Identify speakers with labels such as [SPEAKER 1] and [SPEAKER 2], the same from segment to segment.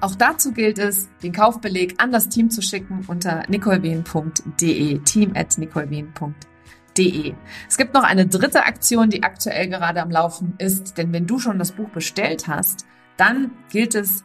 [SPEAKER 1] Auch dazu gilt es, den Kaufbeleg an das Team zu schicken unter nicolewien.de, team at nicolewien.de. Es gibt noch eine dritte Aktion, die aktuell gerade am Laufen ist, denn wenn du schon das Buch bestellt hast, dann gilt es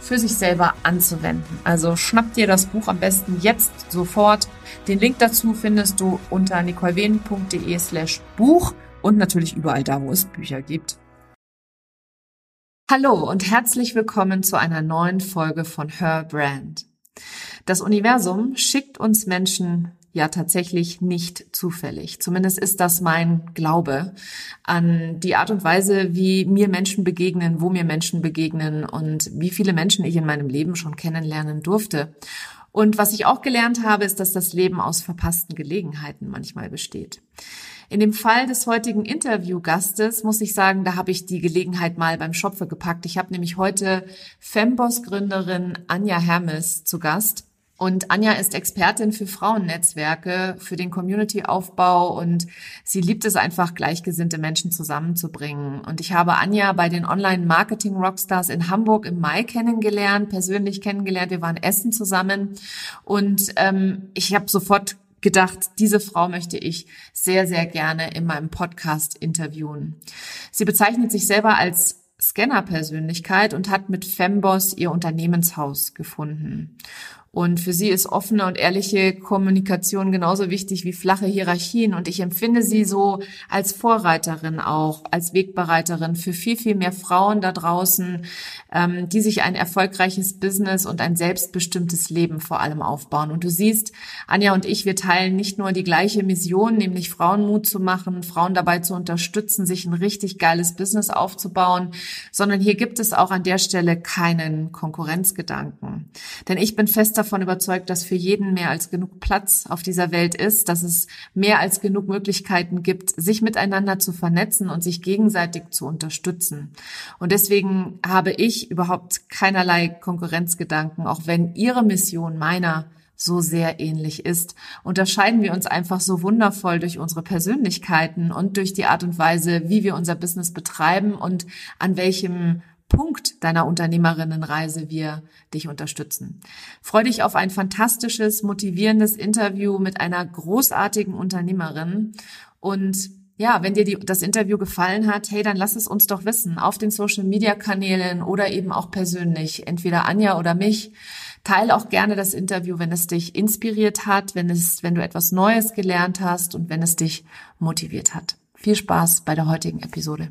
[SPEAKER 1] für sich selber anzuwenden. Also schnapp dir das Buch am besten jetzt sofort. Den Link dazu findest du unter nicolewehen.de slash Buch und natürlich überall da, wo es Bücher gibt. Hallo und herzlich willkommen zu einer neuen Folge von Her Brand. Das Universum schickt uns Menschen ja tatsächlich nicht zufällig. Zumindest ist das mein Glaube an die Art und Weise, wie mir Menschen begegnen, wo mir Menschen begegnen und wie viele Menschen ich in meinem Leben schon kennenlernen durfte. Und was ich auch gelernt habe, ist, dass das Leben aus verpassten Gelegenheiten manchmal besteht. In dem Fall des heutigen Interviewgastes muss ich sagen, da habe ich die Gelegenheit mal beim Schopfe gepackt. Ich habe nämlich heute Femboss-Gründerin Anja Hermes zu Gast. Und Anja ist Expertin für Frauennetzwerke, für den Community-Aufbau und sie liebt es einfach, gleichgesinnte Menschen zusammenzubringen. Und ich habe Anja bei den Online-Marketing-Rockstars in Hamburg im Mai kennengelernt, persönlich kennengelernt. Wir waren essen zusammen und ähm, ich habe sofort gedacht, diese Frau möchte ich sehr, sehr gerne in meinem Podcast interviewen. Sie bezeichnet sich selber als Scanner-Persönlichkeit und hat mit Femboss ihr Unternehmenshaus gefunden. Und für sie ist offene und ehrliche Kommunikation genauso wichtig wie flache Hierarchien. Und ich empfinde sie so als Vorreiterin auch, als Wegbereiterin für viel, viel mehr Frauen da draußen, ähm, die sich ein erfolgreiches Business und ein selbstbestimmtes Leben vor allem aufbauen. Und du siehst, Anja und ich, wir teilen nicht nur die gleiche Mission, nämlich Frauen Mut zu machen, Frauen dabei zu unterstützen, sich ein richtig geiles Business aufzubauen, sondern hier gibt es auch an der Stelle keinen Konkurrenzgedanken. Denn ich bin fest davon überzeugt, dass für jeden mehr als genug Platz auf dieser Welt ist, dass es mehr als genug Möglichkeiten gibt, sich miteinander zu vernetzen und sich gegenseitig zu unterstützen. Und deswegen habe ich überhaupt keinerlei Konkurrenzgedanken, auch wenn Ihre Mission meiner so sehr ähnlich ist, unterscheiden wir uns einfach so wundervoll durch unsere Persönlichkeiten und durch die Art und Weise, wie wir unser Business betreiben und an welchem Punkt deiner Unternehmerinnenreise wir dich unterstützen. Freu dich auf ein fantastisches, motivierendes Interview mit einer großartigen Unternehmerin und ja, wenn dir die, das Interview gefallen hat, hey, dann lass es uns doch wissen auf den Social Media Kanälen oder eben auch persönlich, entweder Anja oder mich. Teile auch gerne das Interview, wenn es dich inspiriert hat, wenn es, wenn du etwas Neues gelernt hast und wenn es dich motiviert hat. Viel Spaß bei der heutigen Episode.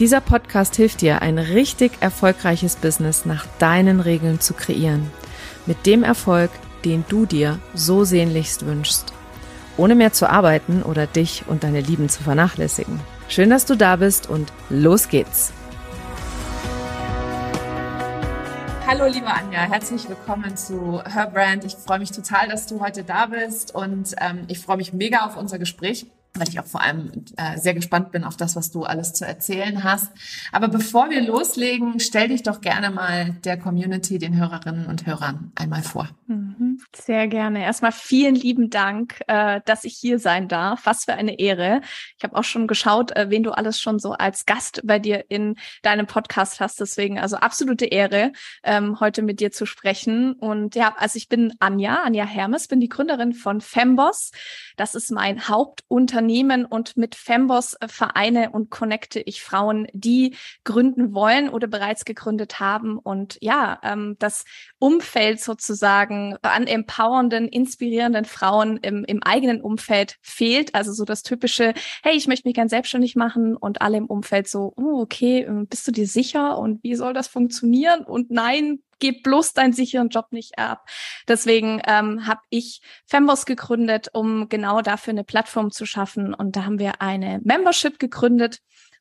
[SPEAKER 1] Dieser Podcast hilft dir, ein richtig erfolgreiches Business nach deinen Regeln zu kreieren. Mit dem Erfolg, den du dir so sehnlichst wünschst. Ohne mehr zu arbeiten oder dich und deine Lieben zu vernachlässigen. Schön, dass du da bist und los geht's! Hallo liebe Anja, herzlich willkommen zu Her Brand. Ich freue mich total, dass du heute da bist und ähm, ich freue mich mega auf unser Gespräch weil ich auch vor allem äh, sehr gespannt bin auf das, was du alles zu erzählen hast. Aber bevor wir loslegen, stell dich doch gerne mal der Community, den Hörerinnen und Hörern einmal vor.
[SPEAKER 2] Mhm, sehr gerne. Erstmal vielen lieben Dank, äh, dass ich hier sein darf. Was für eine Ehre. Ich habe auch schon geschaut, äh, wen du alles schon so als Gast bei dir in deinem Podcast hast. Deswegen also absolute Ehre, ähm, heute mit dir zu sprechen. Und ja, also ich bin Anja, Anja Hermes, bin die Gründerin von Femboss. Das ist mein Hauptunternehmen und mit Femboss äh, vereine und connecte ich Frauen, die gründen wollen oder bereits gegründet haben und ja, ähm, das Umfeld sozusagen an empowernden, inspirierenden Frauen im, im eigenen Umfeld fehlt. Also so das typische, hey, ich möchte mich gern selbstständig machen und alle im Umfeld so, oh, okay, ähm, bist du dir sicher und wie soll das funktionieren? Und nein, gib bloß deinen sicheren Job nicht ab. Deswegen ähm, habe ich Femboss gegründet, um genau dafür eine Plattform zu schaffen. Und da haben wir eine Membership gegründet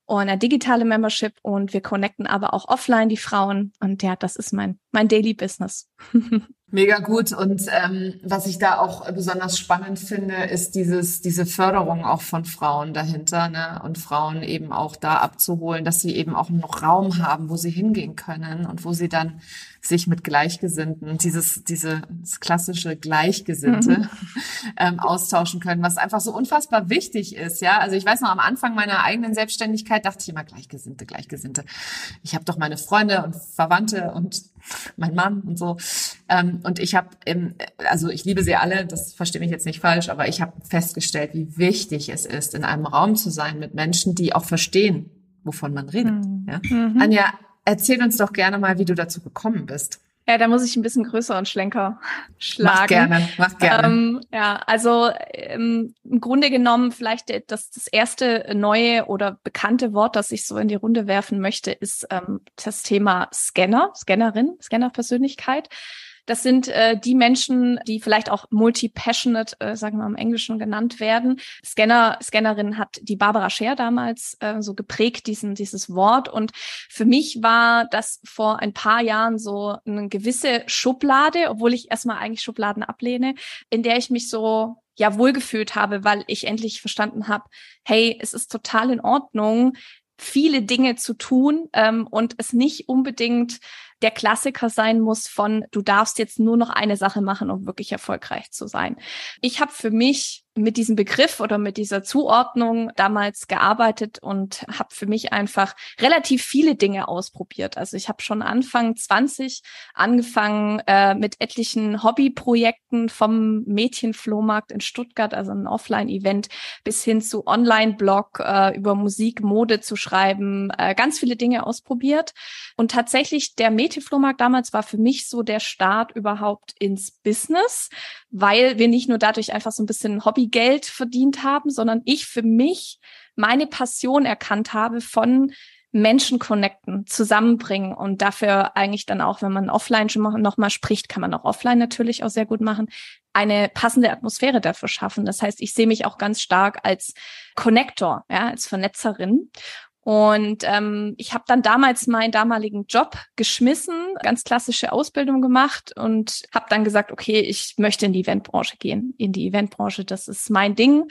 [SPEAKER 2] und eine digitale Membership und wir connecten aber auch offline die Frauen. Und ja, das ist mein, mein Daily Business.
[SPEAKER 1] Mega gut. Und ähm, was ich da auch besonders spannend finde, ist dieses, diese Förderung auch von Frauen dahinter, ne? Und Frauen eben auch da abzuholen, dass sie eben auch noch Raum haben, wo sie hingehen können und wo sie dann sich mit Gleichgesinnten, dieses, diese das klassische Gleichgesinnte mhm. ähm, austauschen können, was einfach so unfassbar wichtig ist. Ja, also ich weiß noch am Anfang meiner eigenen Selbstständigkeit dachte ich immer Gleichgesinnte, Gleichgesinnte. Ich habe doch meine Freunde und Verwandte und mein Mann und so. Ähm, und ich habe, also ich liebe sie alle, das verstehe mich jetzt nicht falsch, aber ich habe festgestellt, wie wichtig es ist, in einem Raum zu sein mit Menschen, die auch verstehen, wovon man redet. Mhm. Ja? Mhm. Anja, erzähl uns doch gerne mal, wie du dazu gekommen bist.
[SPEAKER 2] Ja, da muss ich ein bisschen größeren Schlenker schlagen.
[SPEAKER 1] Mach gerne, mach gerne.
[SPEAKER 2] Ähm, ja, also ähm, im Grunde genommen vielleicht das, das erste neue oder bekannte Wort, das ich so in die Runde werfen möchte, ist ähm, das Thema Scanner, Scannerin, Scannerpersönlichkeit. Das sind äh, die Menschen, die vielleicht auch multi-passionate, äh, sagen wir mal im Englischen genannt werden. Scanner, Scannerin hat die Barbara Scher damals äh, so geprägt, diesen, dieses Wort. Und für mich war das vor ein paar Jahren so eine gewisse Schublade, obwohl ich erstmal eigentlich Schubladen ablehne, in der ich mich so ja wohlgefühlt habe, weil ich endlich verstanden habe, hey, es ist total in Ordnung, viele Dinge zu tun ähm, und es nicht unbedingt der Klassiker sein muss von, du darfst jetzt nur noch eine Sache machen, um wirklich erfolgreich zu sein. Ich habe für mich mit diesem Begriff oder mit dieser Zuordnung damals gearbeitet und habe für mich einfach relativ viele Dinge ausprobiert. Also ich habe schon Anfang 20 angefangen äh, mit etlichen Hobbyprojekten vom Mädchenflohmarkt in Stuttgart, also ein Offline-Event, bis hin zu Online-Blog äh, über Musik, Mode zu schreiben, äh, ganz viele Dinge ausprobiert. Und tatsächlich der Mädchenflohmarkt damals war für mich so der Start überhaupt ins Business, weil wir nicht nur dadurch einfach so ein bisschen Hobbygeld verdient haben, sondern ich für mich meine Passion erkannt habe von Menschen connecten, zusammenbringen und dafür eigentlich dann auch, wenn man offline schon noch mal spricht, kann man auch offline natürlich auch sehr gut machen, eine passende Atmosphäre dafür schaffen. Das heißt, ich sehe mich auch ganz stark als Connector, ja, als Vernetzerin und ähm, ich habe dann damals meinen damaligen Job geschmissen, ganz klassische Ausbildung gemacht und habe dann gesagt, okay, ich möchte in die Eventbranche gehen. In die Eventbranche, das ist mein Ding.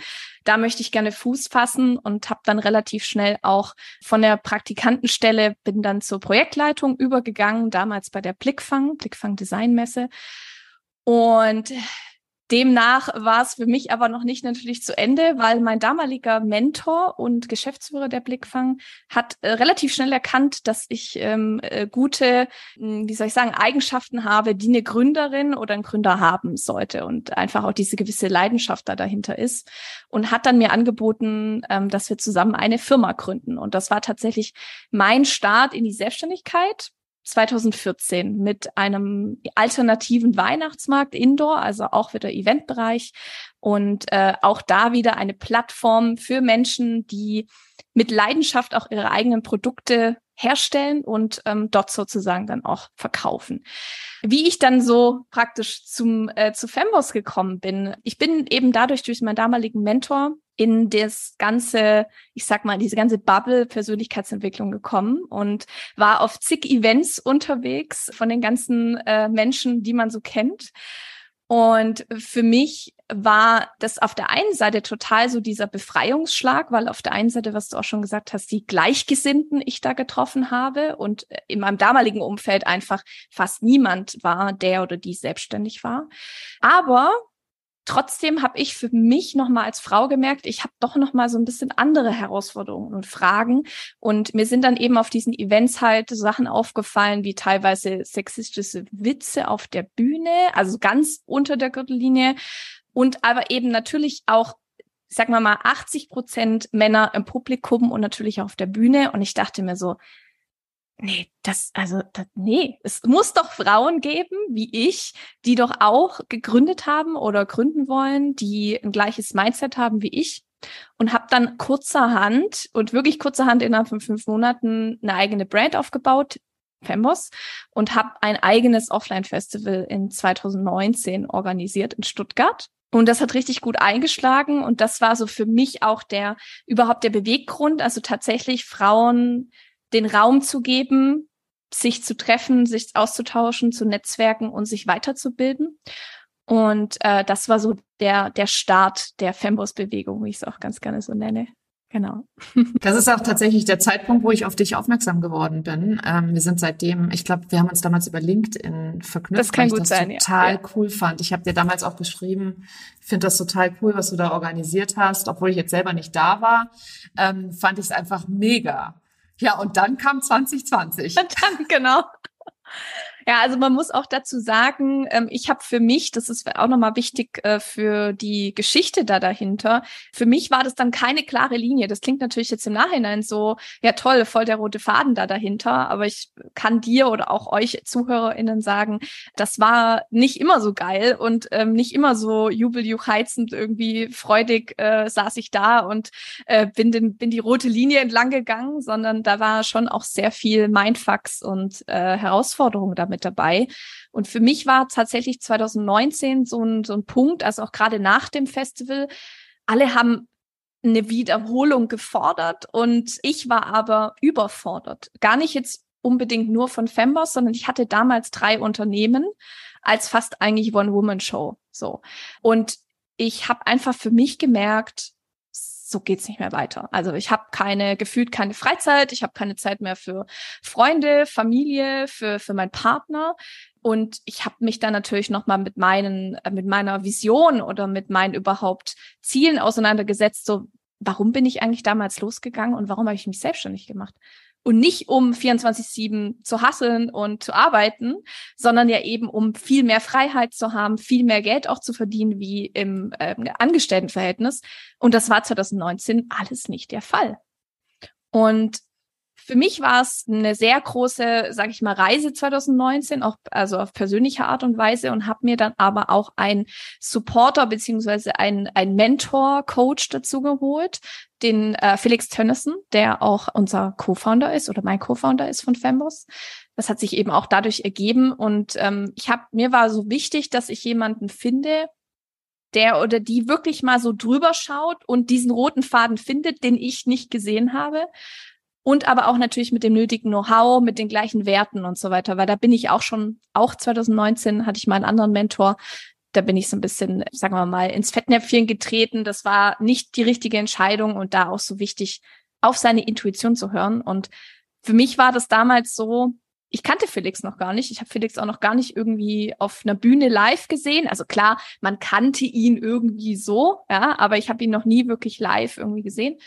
[SPEAKER 2] Da möchte ich gerne Fuß fassen und habe dann relativ schnell auch von der Praktikantenstelle bin dann zur Projektleitung übergegangen, damals bei der Blickfang, Blickfang Designmesse. Und Demnach war es für mich aber noch nicht natürlich zu Ende, weil mein damaliger Mentor und Geschäftsführer der Blickfang hat äh, relativ schnell erkannt, dass ich ähm, äh, gute, hm, wie soll ich sagen, Eigenschaften habe, die eine Gründerin oder ein Gründer haben sollte und einfach auch diese gewisse Leidenschaft da dahinter ist und hat dann mir angeboten, ähm, dass wir zusammen eine Firma gründen. Und das war tatsächlich mein Start in die Selbstständigkeit 2014 mit einem alternativen Weihnachtsmarkt Indoor, also auch wieder Eventbereich. Und äh, auch da wieder eine Plattform für Menschen, die mit Leidenschaft auch ihre eigenen Produkte herstellen und ähm, dort sozusagen dann auch verkaufen. Wie ich dann so praktisch zum äh, zu Femboss gekommen bin, ich bin eben dadurch durch meinen damaligen Mentor in das ganze, ich sag mal, diese ganze Bubble Persönlichkeitsentwicklung gekommen und war auf zig Events unterwegs von den ganzen äh, Menschen, die man so kennt. Und für mich war das auf der einen Seite total so dieser Befreiungsschlag, weil auf der einen Seite, was du auch schon gesagt hast, die Gleichgesinnten ich da getroffen habe und in meinem damaligen Umfeld einfach fast niemand war, der oder die selbstständig war. Aber Trotzdem habe ich für mich nochmal als Frau gemerkt, ich habe doch nochmal so ein bisschen andere Herausforderungen und Fragen. Und mir sind dann eben auf diesen Events halt Sachen aufgefallen, wie teilweise sexistische Witze auf der Bühne, also ganz unter der Gürtellinie. Und aber eben natürlich auch sag mal mal 80 Prozent Männer im Publikum und natürlich auf der Bühne. Und ich dachte mir so, nee, das, also, das, nee, es muss doch Frauen geben, wie ich, die doch auch gegründet haben oder gründen wollen, die ein gleiches Mindset haben wie ich. Und habe dann kurzerhand und wirklich kurzerhand innerhalb von fünf Monaten eine eigene Brand aufgebaut, Fembos, und habe ein eigenes Offline-Festival in 2019 organisiert in Stuttgart. Und das hat richtig gut eingeschlagen. Und das war so für mich auch der, überhaupt der Beweggrund, also tatsächlich Frauen den Raum zu geben, sich zu treffen, sich auszutauschen, zu netzwerken und sich weiterzubilden. Und äh, das war so der, der Start der Fembos-Bewegung, wie ich es auch ganz gerne so nenne. Genau.
[SPEAKER 1] Das ist auch tatsächlich der Zeitpunkt, wo ich auf dich aufmerksam geworden bin. Ähm, wir sind seitdem, ich glaube, wir haben uns damals über LinkedIn verknüpft,
[SPEAKER 2] das kann
[SPEAKER 1] weil
[SPEAKER 2] gut
[SPEAKER 1] ich das
[SPEAKER 2] sein,
[SPEAKER 1] total
[SPEAKER 2] ja.
[SPEAKER 1] cool fand. Ich habe dir damals auch geschrieben, ich finde das total cool, was du da organisiert hast, obwohl ich jetzt selber nicht da war, ähm, fand ich es einfach mega. Ja, und dann kam 2020.
[SPEAKER 2] Und dann, genau. Ja, also man muss auch dazu sagen, ähm, ich habe für mich, das ist auch nochmal wichtig äh, für die Geschichte da dahinter, für mich war das dann keine klare Linie. Das klingt natürlich jetzt im Nachhinein so, ja toll, voll der rote Faden da dahinter, aber ich kann dir oder auch euch ZuhörerInnen sagen, das war nicht immer so geil und ähm, nicht immer so jubeljuchheizend irgendwie freudig äh, saß ich da und äh, bin, den, bin die rote Linie entlang gegangen, sondern da war schon auch sehr viel Mindfucks und äh, Herausforderungen damit mit dabei. Und für mich war tatsächlich 2019 so ein, so ein Punkt, also auch gerade nach dem Festival, alle haben eine Wiederholung gefordert und ich war aber überfordert. Gar nicht jetzt unbedingt nur von Femboss, sondern ich hatte damals drei Unternehmen als fast eigentlich One-Woman-Show. So. Und ich habe einfach für mich gemerkt, so geht's nicht mehr weiter. Also ich habe keine gefühlt keine Freizeit, ich habe keine Zeit mehr für Freunde, Familie, für für meinen Partner Und ich habe mich dann natürlich noch mal mit meinen, äh, mit meiner Vision oder mit meinen überhaupt Zielen auseinandergesetzt. So, warum bin ich eigentlich damals losgegangen und warum habe ich mich selbstständig gemacht? Und nicht um 24-7 zu hasseln und zu arbeiten, sondern ja eben um viel mehr Freiheit zu haben, viel mehr Geld auch zu verdienen wie im äh, Angestelltenverhältnis. Und das war 2019 alles nicht der Fall. Und für mich war es eine sehr große, sage ich mal, Reise 2019, auch also auf persönliche Art und Weise und habe mir dann aber auch einen Supporter beziehungsweise einen, einen Mentor, Coach dazu geholt, den äh, Felix Tönnissen, der auch unser Co-Founder ist oder mein Co-Founder ist von Fembos. Das hat sich eben auch dadurch ergeben und ähm, ich habe mir war so wichtig, dass ich jemanden finde, der oder die wirklich mal so drüber schaut und diesen roten Faden findet, den ich nicht gesehen habe und aber auch natürlich mit dem nötigen Know-how, mit den gleichen Werten und so weiter, weil da bin ich auch schon, auch 2019 hatte ich mal einen anderen Mentor, da bin ich so ein bisschen, sagen wir mal, ins Fettnäpfchen getreten. Das war nicht die richtige Entscheidung und da auch so wichtig, auf seine Intuition zu hören. Und für mich war das damals so, ich kannte Felix noch gar nicht. Ich habe Felix auch noch gar nicht irgendwie auf einer Bühne live gesehen. Also klar, man kannte ihn irgendwie so, ja, aber ich habe ihn noch nie wirklich live irgendwie gesehen.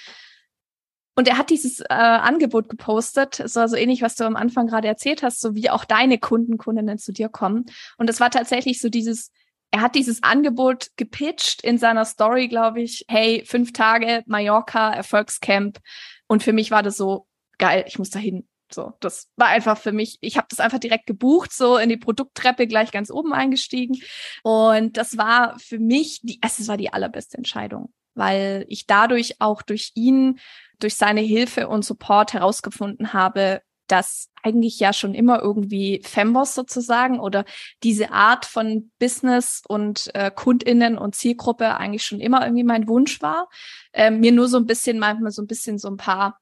[SPEAKER 2] Und er hat dieses äh, Angebot gepostet, so also ähnlich, was du am Anfang gerade erzählt hast, so wie auch deine Kunden, Kundinnen zu dir kommen. Und es war tatsächlich so dieses, er hat dieses Angebot gepitcht in seiner Story, glaube ich, hey, fünf Tage Mallorca, Erfolgscamp. Und für mich war das so, geil, ich muss dahin. So, das war einfach für mich, ich habe das einfach direkt gebucht, so in die Produkttreppe gleich ganz oben eingestiegen. Und das war für mich die, es war die allerbeste Entscheidung, weil ich dadurch auch durch ihn durch seine Hilfe und Support herausgefunden habe, dass eigentlich ja schon immer irgendwie Femboss sozusagen oder diese Art von Business und äh, Kundinnen und Zielgruppe eigentlich schon immer irgendwie mein Wunsch war. Ähm, mir nur so ein bisschen, manchmal so ein bisschen so ein paar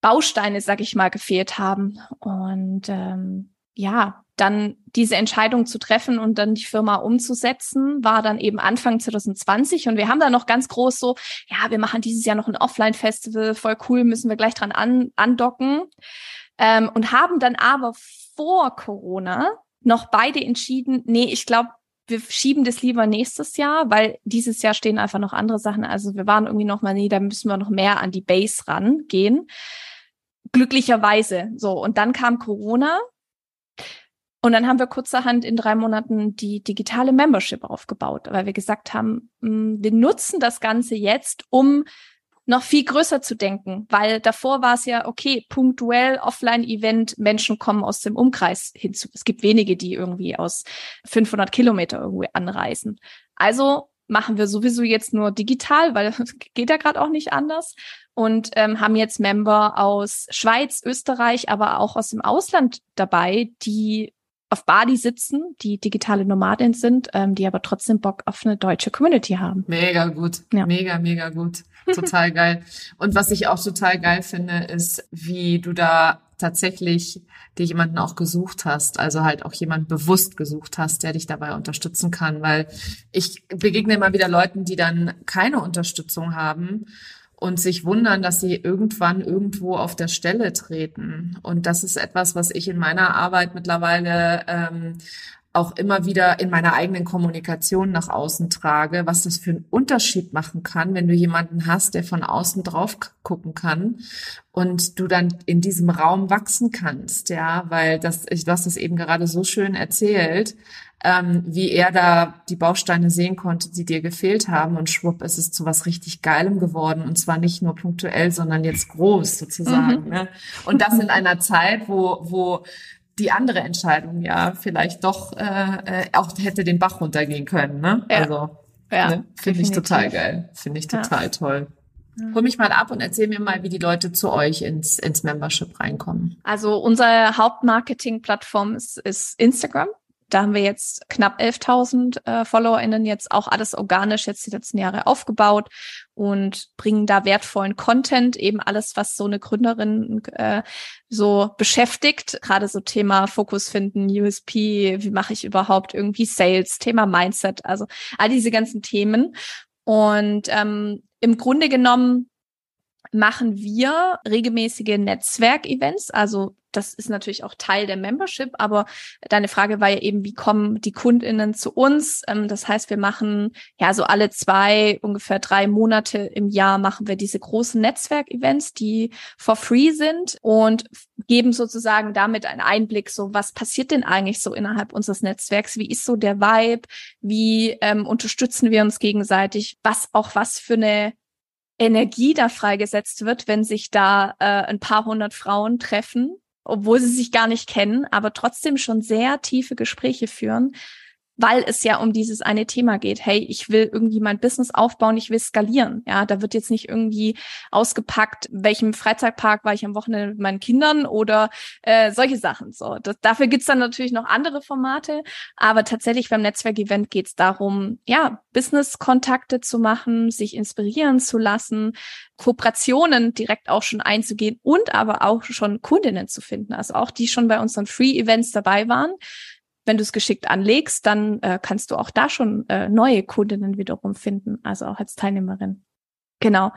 [SPEAKER 2] Bausteine, sag ich mal, gefehlt haben. Und ähm, ja, dann diese Entscheidung zu treffen und dann die Firma umzusetzen, war dann eben Anfang 2020. Und wir haben da noch ganz groß so, ja, wir machen dieses Jahr noch ein Offline-Festival, voll cool, müssen wir gleich dran an, andocken. Ähm, und haben dann aber vor Corona noch beide entschieden, nee, ich glaube, wir schieben das lieber nächstes Jahr, weil dieses Jahr stehen einfach noch andere Sachen. Also wir waren irgendwie noch mal, nee, da müssen wir noch mehr an die Base rangehen. Glücklicherweise. So. Und dann kam Corona und dann haben wir kurzerhand in drei Monaten die digitale Membership aufgebaut, weil wir gesagt haben, mm, wir nutzen das Ganze jetzt, um noch viel größer zu denken, weil davor war es ja, okay, punktuell Offline-Event, Menschen kommen aus dem Umkreis hinzu. Es gibt wenige, die irgendwie aus 500 Kilometer irgendwie anreisen. Also machen wir sowieso jetzt nur digital, weil geht ja gerade auch nicht anders. Und ähm, haben jetzt Member aus Schweiz, Österreich, aber auch aus dem Ausland dabei, die auf Bali sitzen, die digitale Nomadin sind, ähm, die aber trotzdem Bock auf eine deutsche Community haben.
[SPEAKER 1] Mega gut. Ja. Mega, mega gut. Total geil. Und was ich auch total geil finde, ist, wie du da tatsächlich dir jemanden auch gesucht hast, also halt auch jemand bewusst gesucht hast, der dich dabei unterstützen kann, weil ich begegne immer wieder Leuten, die dann keine Unterstützung haben und sich wundern, dass sie irgendwann irgendwo auf der Stelle treten. Und das ist etwas, was ich in meiner Arbeit mittlerweile ähm, auch immer wieder in meiner eigenen Kommunikation nach außen trage, was das für einen Unterschied machen kann, wenn du jemanden hast, der von außen drauf gucken kann und du dann in diesem Raum wachsen kannst, ja, weil das, ich, du hast das eben gerade so schön erzählt, ähm, wie er da die Bausteine sehen konnte, die dir gefehlt haben. Und schwupp, ist es zu was richtig Geilem geworden. Und zwar nicht nur punktuell, sondern jetzt groß sozusagen. Mhm. Ne? Und das in einer Zeit, wo, wo die andere Entscheidung ja vielleicht doch äh, äh auch hätte den Bach runtergehen können. Ne? Ja. Also ja, ne? finde ich total geil. Finde ich total ja. toll. Hol mich mal ab und erzähl mir mal, wie die Leute zu euch ins, ins Membership reinkommen.
[SPEAKER 2] Also unsere Hauptmarketing-Plattform ist, ist Instagram. Da haben wir jetzt knapp 11.000 äh, FollowerInnen jetzt auch alles organisch jetzt die letzten Jahre aufgebaut und bringen da wertvollen Content, eben alles, was so eine Gründerin äh, so beschäftigt. Gerade so Thema Fokus finden, USP, wie mache ich überhaupt irgendwie Sales, Thema Mindset, also all diese ganzen Themen. Und ähm, im Grunde genommen machen wir regelmäßige Netzwerkevents, also das ist natürlich auch Teil der Membership, aber deine Frage war ja eben, wie kommen die KundInnen zu uns? Ähm, das heißt, wir machen ja so alle zwei, ungefähr drei Monate im Jahr machen wir diese großen Netzwerkevents, die for free sind und geben sozusagen damit einen Einblick, so was passiert denn eigentlich so innerhalb unseres Netzwerks? Wie ist so der Vibe? Wie ähm, unterstützen wir uns gegenseitig? Was auch was für eine Energie da freigesetzt wird, wenn sich da äh, ein paar hundert Frauen treffen, obwohl sie sich gar nicht kennen, aber trotzdem schon sehr tiefe Gespräche führen, weil es ja um dieses eine Thema geht. Hey, ich will irgendwie mein Business aufbauen, ich will skalieren. Ja, da wird jetzt nicht irgendwie ausgepackt, welchem Freizeitpark war ich am Wochenende mit meinen Kindern oder äh, solche Sachen. So, das, dafür gibt's dann natürlich noch andere Formate, aber tatsächlich beim Netzwerkevent geht's darum, ja, Business-Kontakte zu machen, sich inspirieren zu lassen, Kooperationen direkt auch schon einzugehen und aber auch schon Kundinnen zu finden. Also auch die schon bei unseren Free-Events dabei waren wenn du es geschickt anlegst, dann äh, kannst du auch da schon äh, neue Kundinnen wiederum finden, also auch als Teilnehmerin. Genau.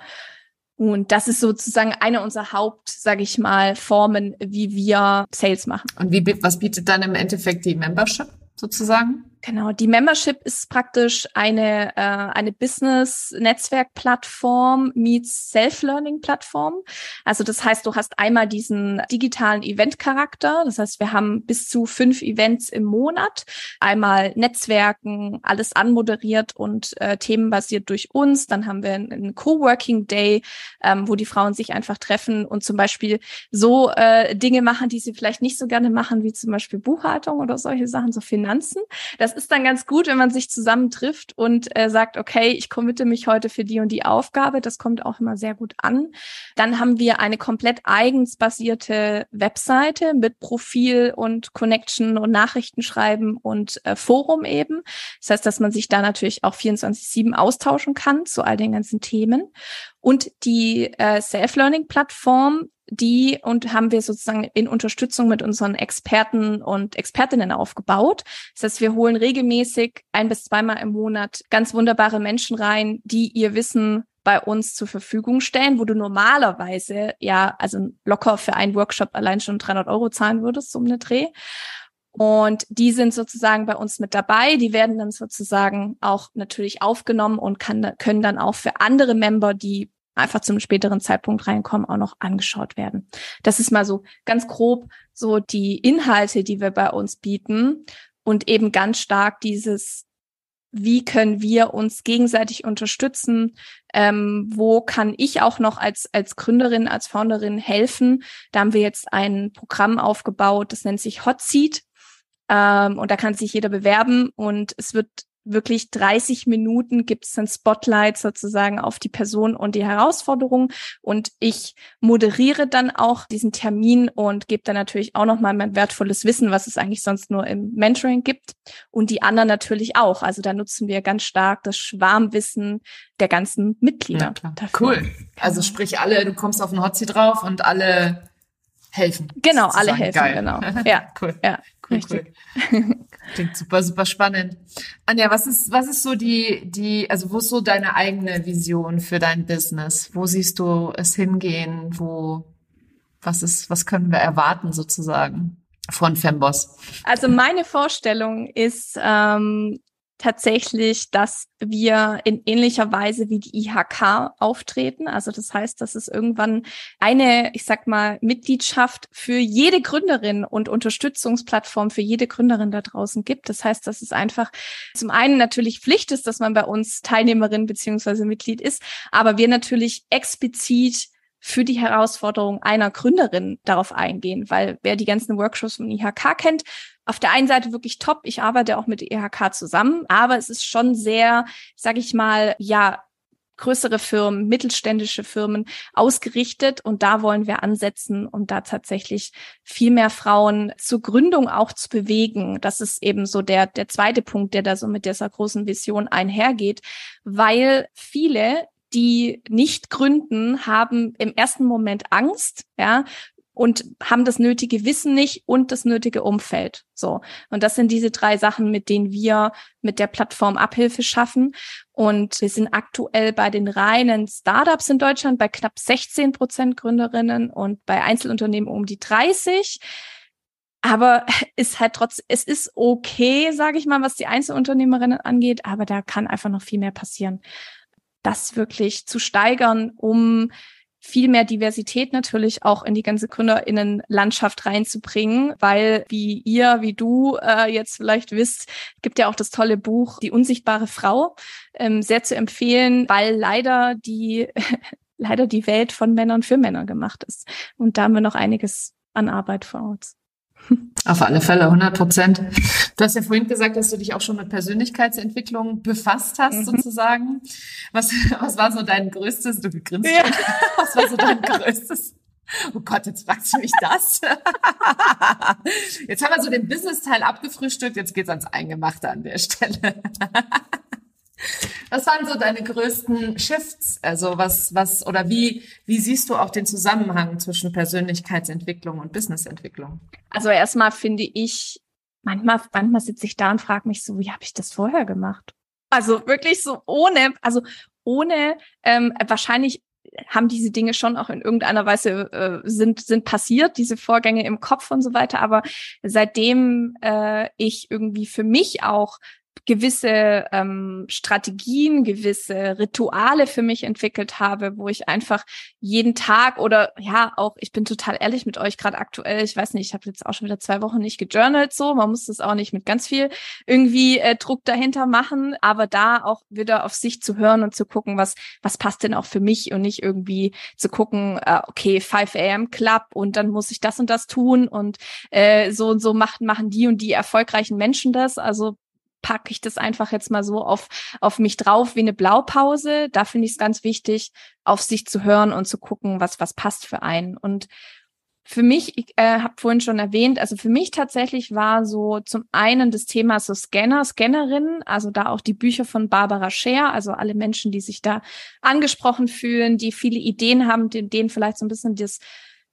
[SPEAKER 2] Und das ist sozusagen eine unserer Haupt, sage ich mal, Formen, wie wir Sales machen.
[SPEAKER 1] Und wie, was bietet dann im Endeffekt die Membership sozusagen?
[SPEAKER 2] Genau, die Membership ist praktisch eine, äh, eine Business-Netzwerk-Plattform meets Self-Learning-Plattform. Also das heißt, du hast einmal diesen digitalen Event-Charakter. Das heißt, wir haben bis zu fünf Events im Monat. Einmal Netzwerken, alles anmoderiert und äh, themenbasiert durch uns. Dann haben wir einen Coworking Day, ähm, wo die Frauen sich einfach treffen und zum Beispiel so äh, Dinge machen, die sie vielleicht nicht so gerne machen, wie zum Beispiel Buchhaltung oder solche Sachen, so Finanzen. Das das ist dann ganz gut, wenn man sich zusammentrifft und äh, sagt, okay, ich committe mich heute für die und die Aufgabe. Das kommt auch immer sehr gut an. Dann haben wir eine komplett eigens basierte Webseite mit Profil und Connection und Nachrichtenschreiben und äh, Forum eben. Das heißt, dass man sich da natürlich auch 24-7 austauschen kann zu all den ganzen Themen. Und die äh, Self-Learning-Plattform die und haben wir sozusagen in Unterstützung mit unseren Experten und Expertinnen aufgebaut. Das heißt, wir holen regelmäßig ein bis zweimal im Monat ganz wunderbare Menschen rein, die ihr Wissen bei uns zur Verfügung stellen, wo du normalerweise ja, also locker für einen Workshop allein schon 300 Euro zahlen würdest, um eine Dreh. Und die sind sozusagen bei uns mit dabei. Die werden dann sozusagen auch natürlich aufgenommen und kann, können dann auch für andere Member, die einfach zum späteren Zeitpunkt reinkommen, auch noch angeschaut werden. Das ist mal so ganz grob so die Inhalte, die wir bei uns bieten und eben ganz stark dieses, wie können wir uns gegenseitig unterstützen? Ähm, wo kann ich auch noch als, als Gründerin, als Founderin helfen? Da haben wir jetzt ein Programm aufgebaut, das nennt sich Hot Seat. Ähm, und da kann sich jeder bewerben und es wird wirklich 30 Minuten gibt es dann Spotlight sozusagen auf die Person und die Herausforderung. Und ich moderiere dann auch diesen Termin und gebe dann natürlich auch nochmal mein wertvolles Wissen, was es eigentlich sonst nur im Mentoring gibt. Und die anderen natürlich auch. Also da nutzen wir ganz stark das Schwarmwissen der ganzen Mitglieder.
[SPEAKER 1] Ja, cool. Also sprich alle, du kommst auf den Hotzi drauf und alle helfen.
[SPEAKER 2] Genau, alle helfen, Geil. genau. Ja,
[SPEAKER 1] cool. Ja, cool, richtig. Cool. Klingt super, super spannend. Anja, was ist, was ist so die, die, also wo ist so deine eigene Vision für dein Business? Wo siehst du es hingehen? Wo, was ist, was können wir erwarten sozusagen? von Femboss?
[SPEAKER 2] Also meine Vorstellung ist, ähm, tatsächlich, dass wir in ähnlicher Weise wie die IHK auftreten. Also das heißt, dass es irgendwann eine, ich sag mal, Mitgliedschaft für jede Gründerin und Unterstützungsplattform für jede Gründerin da draußen gibt. Das heißt, dass es einfach zum einen natürlich Pflicht ist, dass man bei uns Teilnehmerin beziehungsweise Mitglied ist, aber wir natürlich explizit für die Herausforderung einer Gründerin darauf eingehen, weil wer die ganzen Workshops vom IHK kennt, auf der einen Seite wirklich top. Ich arbeite auch mit IHK zusammen, aber es ist schon sehr, sage ich mal, ja, größere Firmen, mittelständische Firmen ausgerichtet und da wollen wir ansetzen, um da tatsächlich viel mehr Frauen zur Gründung auch zu bewegen. Das ist eben so der, der zweite Punkt, der da so mit dieser großen Vision einhergeht, weil viele die nicht gründen, haben im ersten Moment Angst, ja, und haben das nötige Wissen nicht und das nötige Umfeld. So. Und das sind diese drei Sachen, mit denen wir mit der Plattform Abhilfe schaffen. Und wir sind aktuell bei den reinen Startups in Deutschland bei knapp 16 Prozent Gründerinnen und bei Einzelunternehmen um die 30. Aber ist halt trotz, es ist okay, sage ich mal, was die Einzelunternehmerinnen angeht, aber da kann einfach noch viel mehr passieren. Das wirklich zu steigern, um viel mehr Diversität natürlich auch in die ganze Gründerinnenlandschaft reinzubringen, weil wie ihr, wie du äh, jetzt vielleicht wisst, gibt ja auch das tolle Buch Die unsichtbare Frau, ähm, sehr zu empfehlen, weil leider die leider die Welt von Männern für Männer gemacht ist. Und da haben wir noch einiges an Arbeit vor uns.
[SPEAKER 1] Auf alle Fälle, 100 Prozent. Du hast ja vorhin gesagt, dass du dich auch schon mit Persönlichkeitsentwicklung befasst hast, mhm. sozusagen. Was, was war so dein größtes, du gegrinst ja. was war so dein größtes Oh Gott, jetzt fragst du mich das. Jetzt haben wir so den Business-Teil abgefrühstückt, jetzt geht's ans Eingemachte an der Stelle. Was waren so deine größten Shifts? Also was, was, oder wie, wie siehst du auch den Zusammenhang zwischen Persönlichkeitsentwicklung und Businessentwicklung?
[SPEAKER 2] Also erstmal finde ich, manchmal, manchmal sitze ich da und frage mich so, wie habe ich das vorher gemacht? Also wirklich so ohne, also ohne, ähm, wahrscheinlich haben diese Dinge schon auch in irgendeiner Weise äh, sind sind passiert, diese Vorgänge im Kopf und so weiter. Aber seitdem äh, ich irgendwie für mich auch gewisse ähm, Strategien, gewisse Rituale für mich entwickelt habe, wo ich einfach jeden Tag oder ja auch, ich bin total ehrlich mit euch gerade aktuell, ich weiß nicht, ich habe jetzt auch schon wieder zwei Wochen nicht gejournalt so, man muss das auch nicht mit ganz viel irgendwie äh, Druck dahinter machen, aber da auch wieder auf sich zu hören und zu gucken, was was passt denn auch für mich und nicht irgendwie zu gucken, äh, okay, 5 a.m. Club und dann muss ich das und das tun und äh, so und so machen machen die und die erfolgreichen Menschen das, also packe ich das einfach jetzt mal so auf, auf mich drauf wie eine Blaupause. Da finde ich es ganz wichtig, auf sich zu hören und zu gucken, was, was passt für einen. Und für mich, ich äh, habe vorhin schon erwähnt, also für mich tatsächlich war so zum einen das Thema so Scanner, Scannerinnen, also da auch die Bücher von Barbara Scher, also alle Menschen, die sich da angesprochen fühlen, die viele Ideen haben, denen vielleicht so ein bisschen das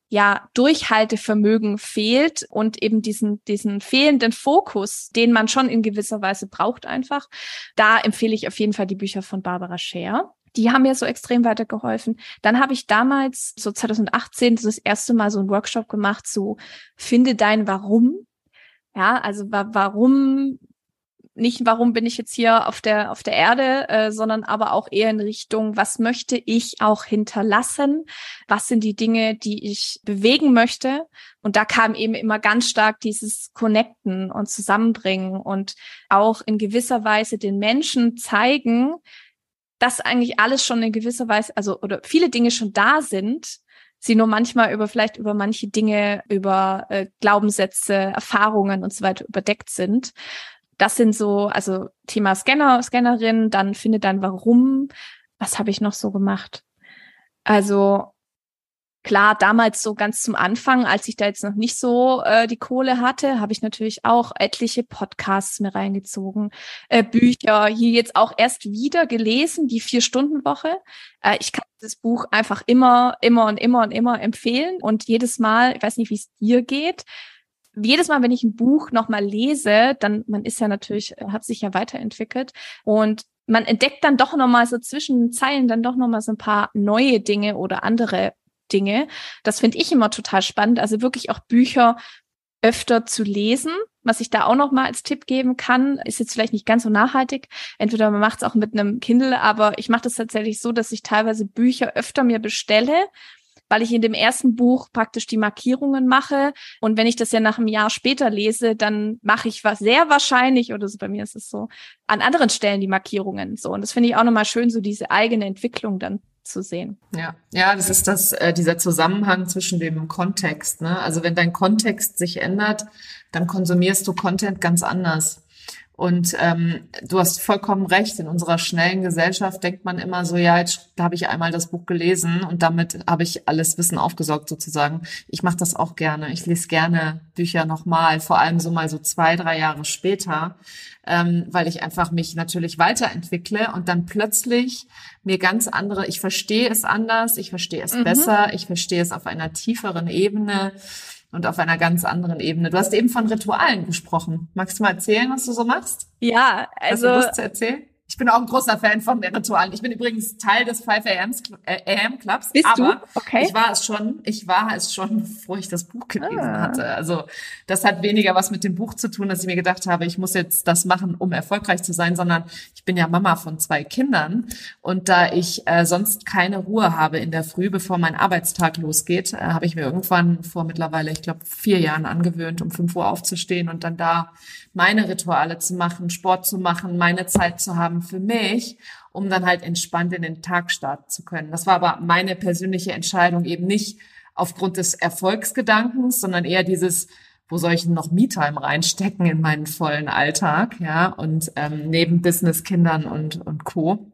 [SPEAKER 2] ja Durchhaltevermögen fehlt und eben diesen diesen fehlenden Fokus, den man schon in gewisser Weise braucht einfach. Da empfehle ich auf jeden Fall die Bücher von Barbara Scher. Die haben mir so extrem weitergeholfen. Dann habe ich damals, so 2018, das erste Mal so einen Workshop gemacht, so finde dein Warum. Ja, also warum nicht, warum bin ich jetzt hier auf der, auf der Erde, äh, sondern aber auch eher in Richtung, was möchte ich auch hinterlassen? Was sind die Dinge, die ich bewegen möchte? Und da kam eben immer ganz stark dieses Connecten und Zusammenbringen und auch in gewisser Weise den Menschen zeigen, dass eigentlich alles schon in gewisser Weise, also oder viele Dinge schon da sind, sie nur manchmal über vielleicht über manche Dinge, über äh, Glaubenssätze, Erfahrungen und so weiter überdeckt sind das sind so, also Thema Scanner, Scannerin, dann finde dann warum. Was habe ich noch so gemacht? Also klar, damals so ganz zum Anfang, als ich da jetzt noch nicht so äh, die Kohle hatte, habe ich natürlich auch etliche Podcasts mir reingezogen, äh, Bücher, hier jetzt auch erst wieder gelesen, die Vier-Stunden-Woche. Äh, ich kann das Buch einfach immer, immer und immer und immer empfehlen und jedes Mal, ich weiß nicht, wie es dir geht, jedes Mal, wenn ich ein Buch nochmal lese, dann, man ist ja natürlich, hat sich ja weiterentwickelt und man entdeckt dann doch nochmal so zwischen Zeilen dann doch nochmal so ein paar neue Dinge oder andere Dinge. Das finde ich immer total spannend. Also wirklich auch Bücher öfter zu lesen. Was ich da auch noch mal als Tipp geben kann, ist jetzt vielleicht nicht ganz so nachhaltig. Entweder man macht es auch mit einem Kindle, aber ich mache das tatsächlich so, dass ich teilweise Bücher öfter mir bestelle weil ich in dem ersten Buch praktisch die Markierungen mache. Und wenn ich das ja nach einem Jahr später lese, dann mache ich was sehr wahrscheinlich, oder so bei mir ist es so, an anderen Stellen die Markierungen. So. Und das finde ich auch nochmal schön, so diese eigene Entwicklung dann zu sehen.
[SPEAKER 1] Ja, ja, das ist das, äh, dieser Zusammenhang zwischen dem Kontext. Ne? Also wenn dein Kontext sich ändert, dann konsumierst du Content ganz anders. Und ähm, du hast vollkommen recht. In unserer schnellen Gesellschaft denkt man immer so, ja, jetzt habe ich einmal das Buch gelesen und damit habe ich alles Wissen aufgesaugt sozusagen. Ich mache das auch gerne. Ich lese gerne Bücher nochmal, vor allem so mal so zwei, drei Jahre später, ähm, weil ich einfach mich natürlich weiterentwickle und dann plötzlich mir ganz andere, ich verstehe es anders, ich verstehe es mhm. besser, ich verstehe es auf einer tieferen Ebene und auf einer ganz anderen Ebene. Du hast eben von Ritualen gesprochen. Magst du mal erzählen, was du so machst?
[SPEAKER 2] Ja, also.
[SPEAKER 1] Hast du Lust zu erzählen? Ich bin auch ein großer Fan von den Ritualen. Ich bin übrigens Teil des 5 AM, äh, AM Clubs.
[SPEAKER 2] Bist
[SPEAKER 1] aber
[SPEAKER 2] du? Okay.
[SPEAKER 1] Ich war es schon. Ich war es schon, bevor ich das Buch gelesen ah. hatte. Also das hat weniger was mit dem Buch zu tun, dass ich mir gedacht habe, ich muss jetzt das machen, um erfolgreich zu sein, sondern ich bin ja Mama von zwei Kindern und da ich äh, sonst keine Ruhe habe in der Früh, bevor mein Arbeitstag losgeht, äh, habe ich mir irgendwann vor mittlerweile, ich glaube, vier Jahren angewöhnt, um fünf Uhr aufzustehen und dann da meine Rituale zu machen, Sport zu machen, meine Zeit zu haben für mich, um dann halt entspannt in den Tag starten zu können. Das war aber meine persönliche Entscheidung eben nicht aufgrund des Erfolgsgedankens, sondern eher dieses, wo soll ich denn noch Me-Time reinstecken in meinen vollen Alltag, ja, und ähm, neben Business, Kindern und, und Co.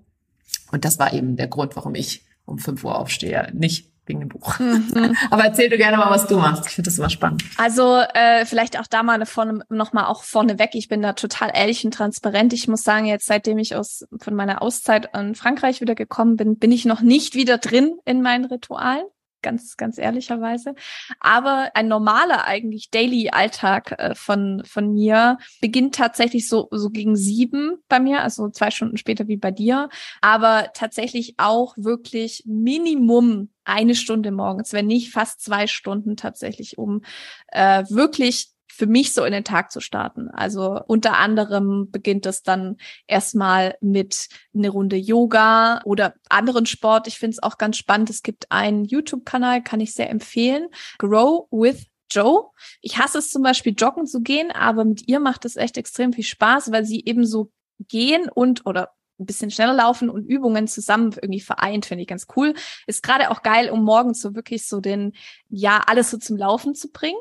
[SPEAKER 1] Und das war eben der Grund, warum ich um fünf Uhr aufstehe. Nicht wegen dem Buch. Mhm. Aber erzähl du gerne mal, was du machst. Ich finde das immer spannend.
[SPEAKER 2] Also äh, vielleicht auch da mal vorne, noch mal auch vorneweg. Ich bin da total ehrlich und transparent. Ich muss sagen, jetzt seitdem ich aus von meiner Auszeit in Frankreich wieder gekommen bin, bin ich noch nicht wieder drin in meinen Ritualen ganz, ganz ehrlicherweise. Aber ein normaler eigentlich Daily-Alltag äh, von, von mir beginnt tatsächlich so, so gegen sieben bei mir, also zwei Stunden später wie bei dir. Aber tatsächlich auch wirklich Minimum eine Stunde morgens, wenn nicht fast zwei Stunden tatsächlich, um äh, wirklich für mich so in den Tag zu starten. Also unter anderem beginnt es dann erstmal mit eine Runde Yoga oder anderen Sport. Ich finde es auch ganz spannend. Es gibt einen YouTube-Kanal, kann ich sehr empfehlen. Grow with Joe. Ich hasse es zum Beispiel, joggen zu gehen, aber mit ihr macht es echt extrem viel Spaß, weil sie eben so gehen und oder ein bisschen schneller laufen und Übungen zusammen irgendwie vereint, finde ich ganz cool. Ist gerade auch geil, um morgens so wirklich so den, ja, alles so zum Laufen zu bringen.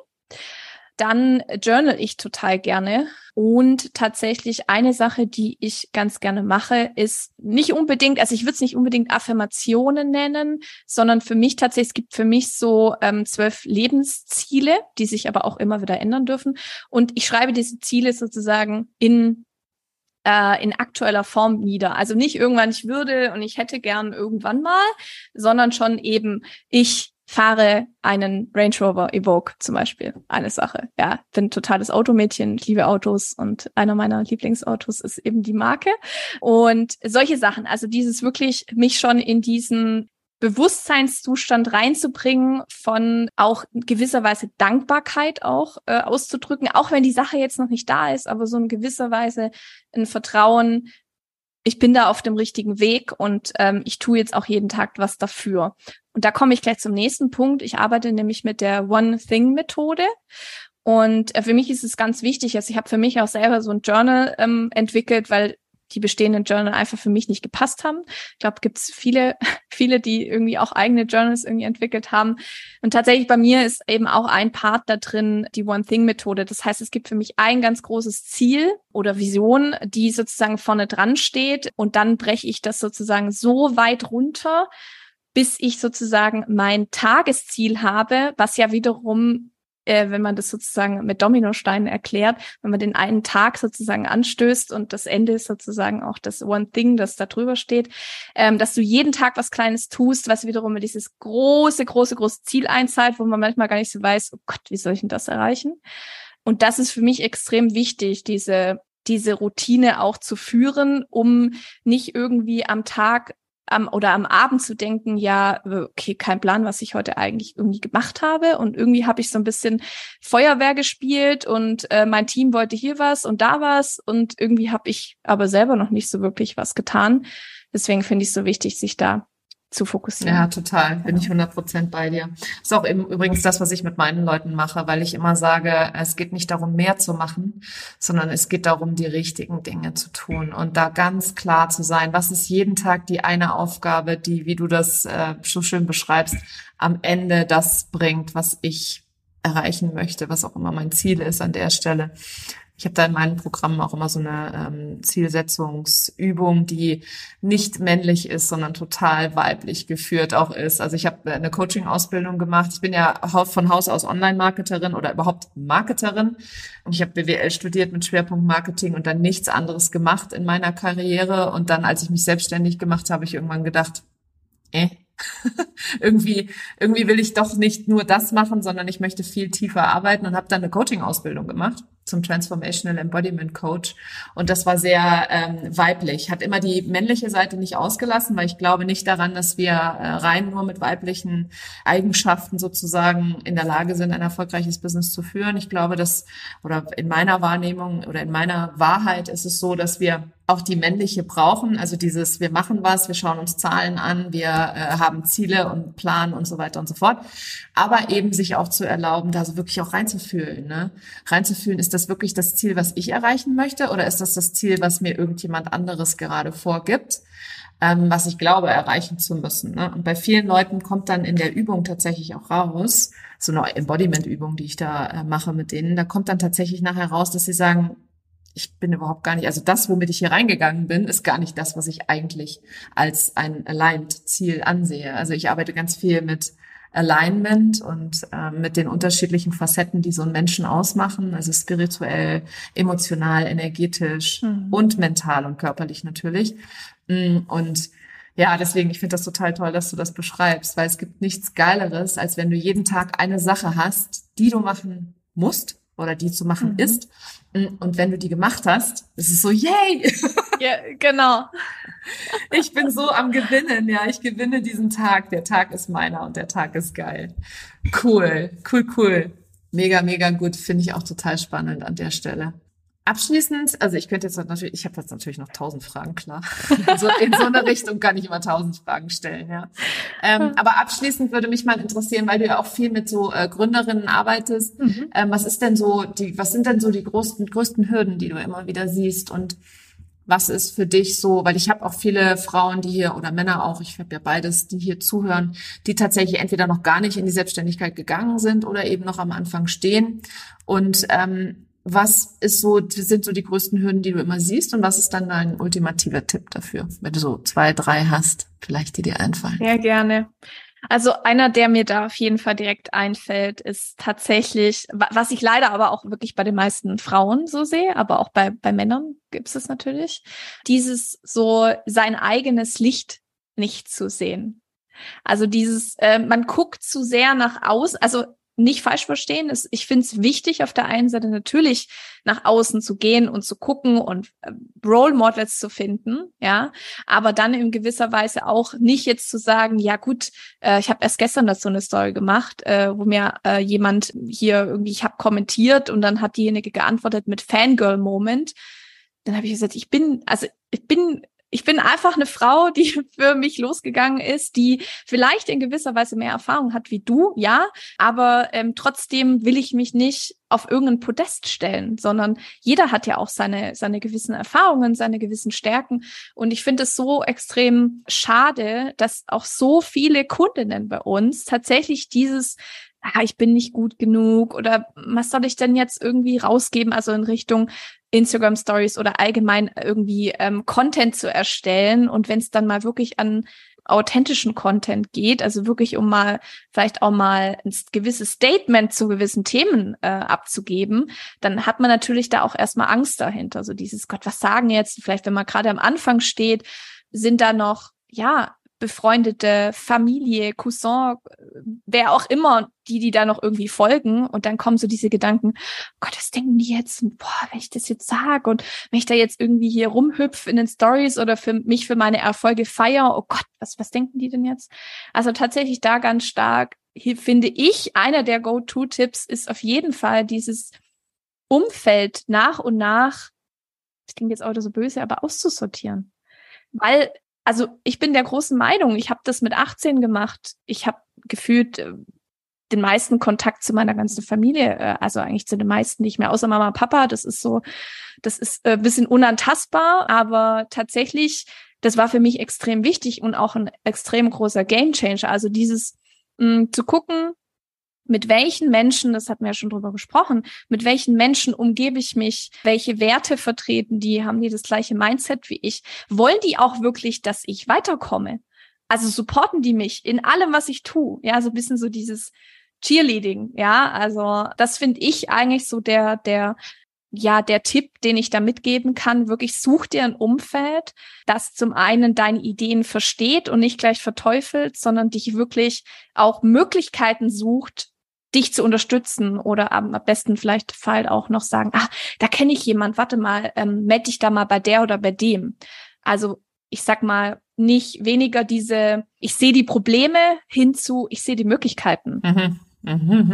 [SPEAKER 2] Dann journal ich total gerne. Und tatsächlich eine Sache, die ich ganz gerne mache, ist nicht unbedingt, also ich würde es nicht unbedingt Affirmationen nennen, sondern für mich tatsächlich, es gibt für mich so ähm, zwölf Lebensziele, die sich aber auch immer wieder ändern dürfen. Und ich schreibe diese Ziele sozusagen in äh, in aktueller Form nieder. Also nicht irgendwann ich würde und ich hätte gern irgendwann mal, sondern schon eben ich fahre einen Range Rover Evoque zum Beispiel. Eine Sache. Ja, bin totales Automädchen, liebe Autos und einer meiner Lieblingsautos ist eben die Marke. Und solche Sachen, also dieses wirklich mich schon in diesen Bewusstseinszustand reinzubringen, von auch gewisser Weise Dankbarkeit auch äh, auszudrücken, auch wenn die Sache jetzt noch nicht da ist, aber so in gewisser Weise ein Vertrauen, ich bin da auf dem richtigen Weg und ähm, ich tue jetzt auch jeden Tag was dafür. Und da komme ich gleich zum nächsten Punkt. Ich arbeite nämlich mit der One-Thing-Methode. Und äh, für mich ist es ganz wichtig, also ich habe für mich auch selber so ein Journal ähm, entwickelt, weil die bestehenden Journal einfach für mich nicht gepasst haben. Ich glaube, gibt es viele, viele, die irgendwie auch eigene Journals irgendwie entwickelt haben. Und tatsächlich bei mir ist eben auch ein Part da drin, die One-Thing-Methode. Das heißt, es gibt für mich ein ganz großes Ziel oder Vision, die sozusagen vorne dran steht. Und dann breche ich das sozusagen so weit runter, bis ich sozusagen mein Tagesziel habe, was ja wiederum äh, wenn man das sozusagen mit Dominosteinen erklärt, wenn man den einen Tag sozusagen anstößt und das Ende ist sozusagen auch das One Thing, das da drüber steht, ähm, dass du jeden Tag was Kleines tust, was wiederum dieses große, große, große Ziel einzahlt, wo man manchmal gar nicht so weiß, oh Gott, wie soll ich denn das erreichen? Und das ist für mich extrem wichtig, diese diese Routine auch zu führen, um nicht irgendwie am Tag am, oder am Abend zu denken, ja, okay, kein Plan, was ich heute eigentlich irgendwie gemacht habe. Und irgendwie habe ich so ein bisschen Feuerwehr gespielt und äh, mein Team wollte hier was und da was. Und irgendwie habe ich aber selber noch nicht so wirklich was getan. Deswegen finde ich es so wichtig, sich da zu fokussieren.
[SPEAKER 1] Ja, total. Bin ich 100 Prozent bei dir. Das ist auch eben übrigens das, was ich mit meinen Leuten mache, weil ich immer sage, es geht nicht darum, mehr zu machen, sondern es geht darum, die richtigen Dinge zu tun und da ganz klar zu sein, was ist jeden Tag die eine Aufgabe, die, wie du das äh, so schön beschreibst, am Ende das bringt, was ich erreichen möchte, was auch immer mein Ziel ist an der Stelle. Ich habe da in meinen Programmen auch immer so eine ähm, Zielsetzungsübung, die nicht männlich ist, sondern total weiblich geführt auch ist. Also ich habe eine Coaching-Ausbildung gemacht. Ich bin ja von Haus aus Online-Marketerin oder überhaupt Marketerin. Und ich habe BWL studiert mit Schwerpunkt Marketing und dann nichts anderes gemacht in meiner Karriere. Und dann, als ich mich selbstständig gemacht habe, ich irgendwann gedacht, äh, irgendwie, irgendwie will ich doch nicht nur das machen, sondern ich möchte viel tiefer arbeiten und habe dann eine Coaching-Ausbildung gemacht zum Transformational Embodiment Coach. Und das war sehr ähm, weiblich. Hat immer die männliche Seite nicht ausgelassen, weil ich glaube nicht daran, dass wir äh, rein nur mit weiblichen Eigenschaften sozusagen in der Lage sind, ein erfolgreiches Business zu führen. Ich glaube, dass, oder in meiner Wahrnehmung oder in meiner Wahrheit ist es so, dass wir auch die männliche brauchen. Also dieses, wir machen was, wir schauen uns Zahlen an, wir äh, haben Ziele und Plan und so weiter und so fort. Aber eben sich auch zu erlauben, da so wirklich auch reinzufühlen. Ne? Reinzufühlen, ist das wirklich das Ziel, was ich erreichen möchte oder ist das das Ziel, was mir irgendjemand anderes gerade vorgibt? Ähm, was ich glaube, erreichen zu müssen. Ne? Und bei vielen Leuten kommt dann in der Übung tatsächlich auch raus, so eine Embodiment-Übung, die ich da äh, mache mit denen, da kommt dann tatsächlich nachher raus, dass sie sagen, ich bin überhaupt gar nicht, also das, womit ich hier reingegangen bin, ist gar nicht das, was ich eigentlich als ein Aligned-Ziel ansehe. Also ich arbeite ganz viel mit Alignment und äh, mit den unterschiedlichen Facetten, die so einen Menschen ausmachen, also spirituell, emotional, energetisch mhm. und mental und körperlich natürlich. Mm, und ja, deswegen, ich finde das total toll, dass du das beschreibst, weil es gibt nichts Geileres, als wenn du jeden Tag eine Sache hast, die du machen musst oder die zu machen mhm. ist. Und wenn du die gemacht hast, ist es so, yay!
[SPEAKER 2] Ja, genau.
[SPEAKER 1] Ich bin so am Gewinnen, ja. Ich gewinne diesen Tag. Der Tag ist meiner und der Tag ist geil. Cool, cool, cool. Mega, mega gut. Finde ich auch total spannend an der Stelle. Abschließend, also ich könnte jetzt natürlich, ich habe jetzt natürlich noch tausend Fragen, klar. Also in so eine Richtung kann ich immer tausend Fragen stellen, ja. Ähm, aber abschließend würde mich mal interessieren, weil du ja auch viel mit so äh, Gründerinnen arbeitest. Mhm. Ähm, was ist denn so die, was sind denn so die größten, größten Hürden, die du immer wieder siehst und was ist für dich so, weil ich habe auch viele Frauen, die hier oder Männer auch, ich habe ja beides, die hier zuhören, die tatsächlich entweder noch gar nicht in die Selbstständigkeit gegangen sind oder eben noch am Anfang stehen. Und ähm, was ist so, sind so die größten Hürden, die du immer siehst und was ist dann dein ultimativer Tipp dafür, wenn du so zwei, drei hast, vielleicht die dir einfallen?
[SPEAKER 2] Sehr gerne. Also einer, der mir da auf jeden Fall direkt einfällt, ist tatsächlich, was ich leider aber auch wirklich bei den meisten Frauen so sehe, aber auch bei, bei Männern gibt es natürlich, dieses so sein eigenes Licht nicht zu sehen. Also dieses, äh, man guckt zu sehr nach außen, also nicht falsch verstehen. Ich finde es wichtig, auf der einen Seite natürlich nach außen zu gehen und zu gucken und äh, Role Models zu finden, ja, aber dann in gewisser Weise auch nicht jetzt zu sagen, ja gut, äh, ich habe erst gestern das so eine Story gemacht, äh, wo mir äh, jemand hier irgendwie, ich habe kommentiert und dann hat diejenige geantwortet mit Fangirl Moment. Dann habe ich gesagt, ich bin, also ich bin ich bin einfach eine Frau, die für mich losgegangen ist, die vielleicht in gewisser Weise mehr Erfahrung hat wie du, ja, aber ähm, trotzdem will ich mich nicht auf irgendein Podest stellen, sondern jeder hat ja auch seine, seine gewissen Erfahrungen, seine gewissen Stärken. Und ich finde es so extrem schade, dass auch so viele Kundinnen bei uns tatsächlich dieses ah, ich bin nicht gut genug oder was soll ich denn jetzt irgendwie rausgeben, also in Richtung Instagram Stories oder allgemein irgendwie ähm, Content zu erstellen. Und wenn es dann mal wirklich an authentischen Content geht, also wirklich um mal vielleicht auch mal ein gewisses Statement zu gewissen Themen äh, abzugeben, dann hat man natürlich da auch erstmal Angst dahinter. So dieses Gott, was sagen jetzt? Vielleicht, wenn man gerade am Anfang steht, sind da noch ja befreundete Familie, Cousin, wer auch immer, die, die da noch irgendwie folgen. Und dann kommen so diese Gedanken, Gott, was denken die jetzt? Boah, wenn ich das jetzt sage und wenn ich da jetzt irgendwie hier rumhüpfe in den Stories oder für mich für meine Erfolge feier, oh Gott, was, was denken die denn jetzt? Also tatsächlich da ganz stark, hier finde ich, einer der Go-To-Tipps ist auf jeden Fall dieses Umfeld nach und nach, das klingt jetzt auch so böse, aber auszusortieren. Weil also ich bin der großen Meinung, ich habe das mit 18 gemacht. Ich habe gefühlt äh, den meisten Kontakt zu meiner ganzen Familie, äh, also eigentlich zu den meisten nicht mehr, außer Mama, Papa. Das ist so, das ist ein äh, bisschen unantastbar, aber tatsächlich, das war für mich extrem wichtig und auch ein extrem großer Gamechanger. Also dieses mh, zu gucken, mit welchen Menschen, das hatten wir ja schon drüber gesprochen, mit welchen Menschen umgebe ich mich, welche Werte vertreten die, haben die das gleiche Mindset wie ich, wollen die auch wirklich, dass ich weiterkomme? Also supporten die mich in allem, was ich tue, ja, so ein bisschen so dieses Cheerleading, ja, also das finde ich eigentlich so der, der ja, der Tipp, den ich da mitgeben kann, wirklich such dir ein Umfeld, das zum einen deine Ideen versteht und nicht gleich verteufelt, sondern dich wirklich auch Möglichkeiten sucht, dich zu unterstützen oder am besten vielleicht Fall auch noch sagen, ah, da kenne ich jemand, warte mal, ähm, melde dich da mal bei der oder bei dem. Also ich sag mal, nicht weniger diese, ich sehe die Probleme hinzu, ich sehe die Möglichkeiten. Mhm.